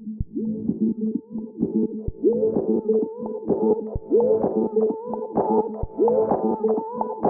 Thank you.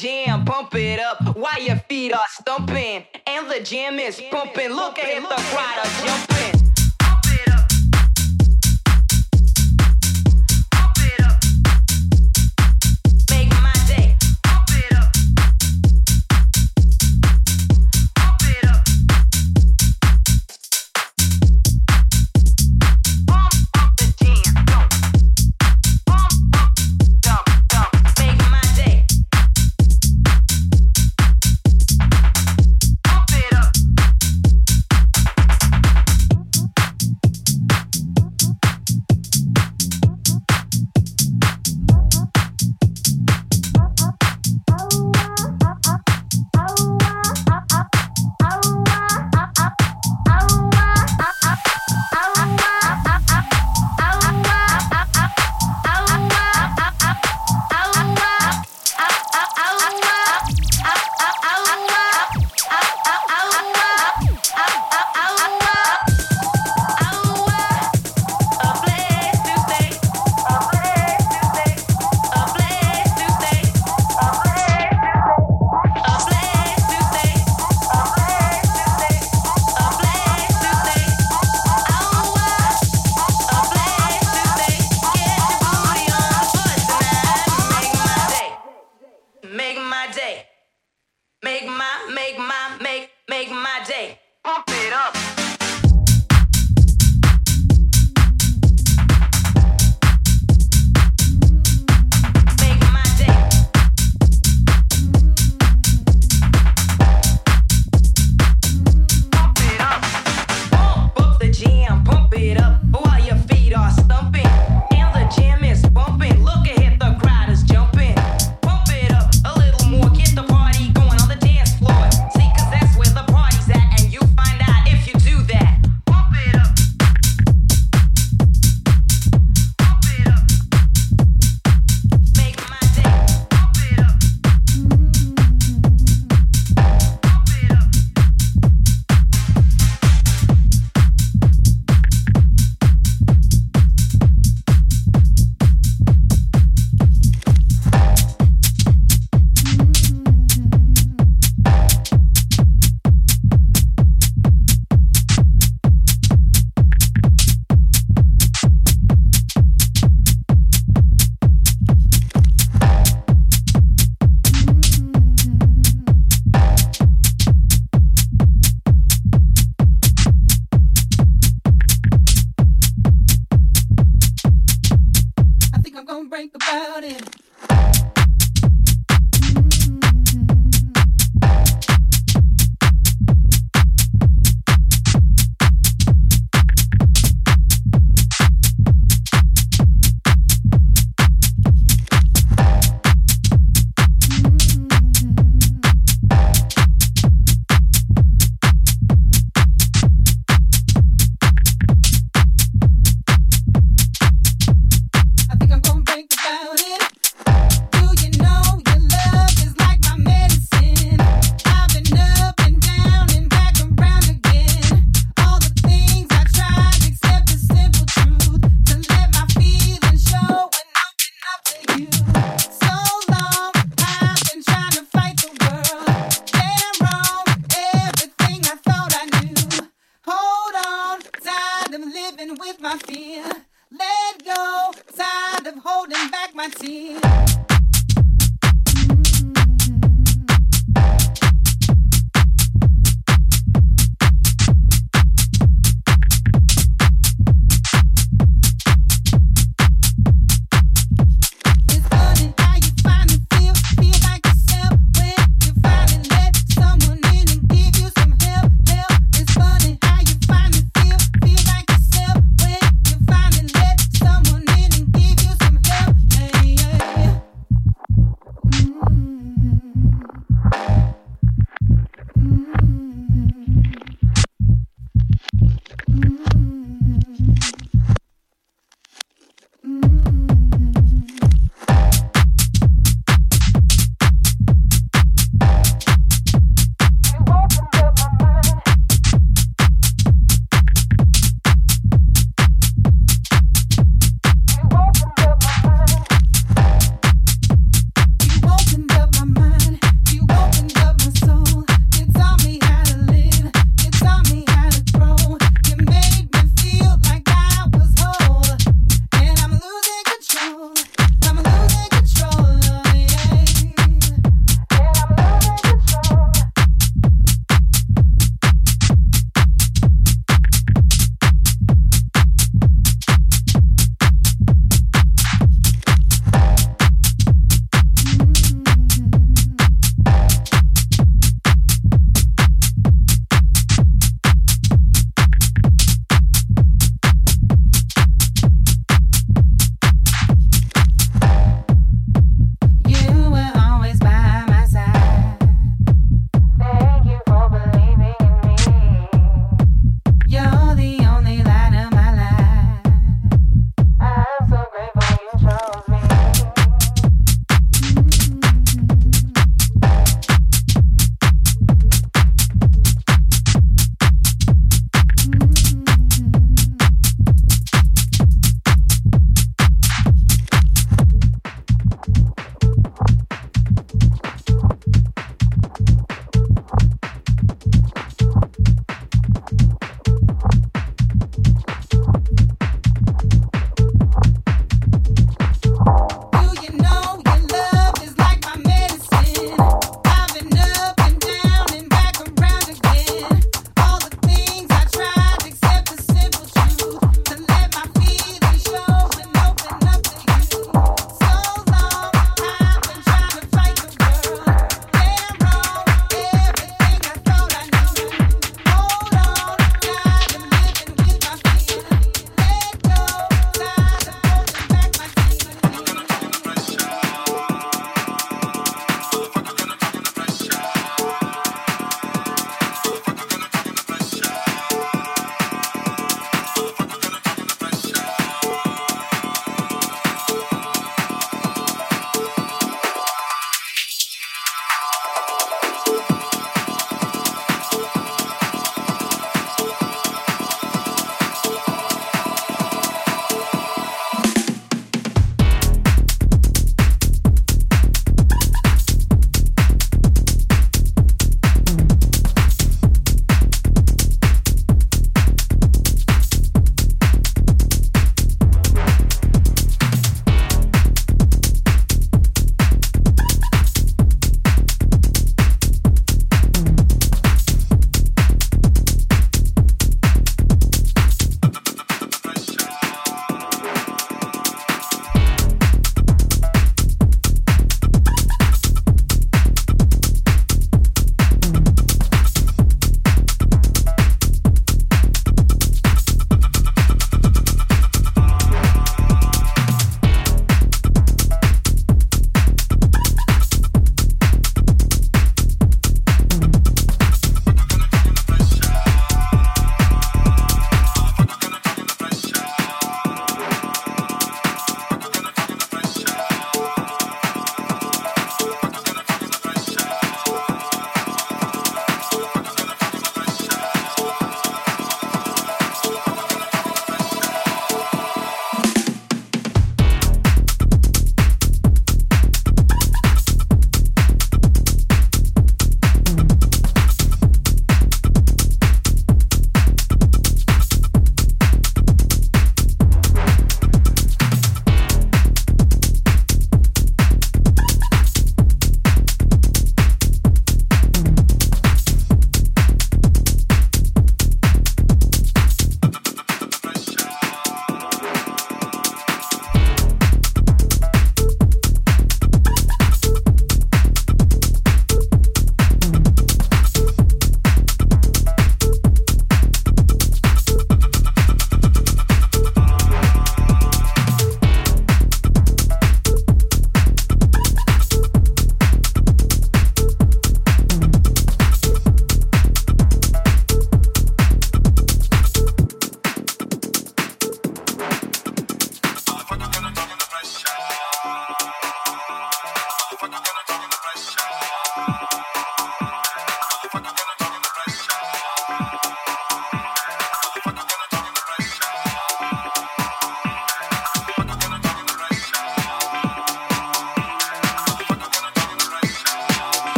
jam, pump it up while your feet are stumping. And the jam is pumping. Look at the crowd jumping.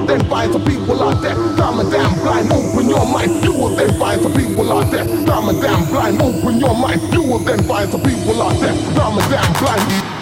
will then find some people out there. Dumb a damn blind, open your mind. You will then find some people out there. Dumb a damn blind, open your mind. You will then find some people out there. Dumb a damn blind.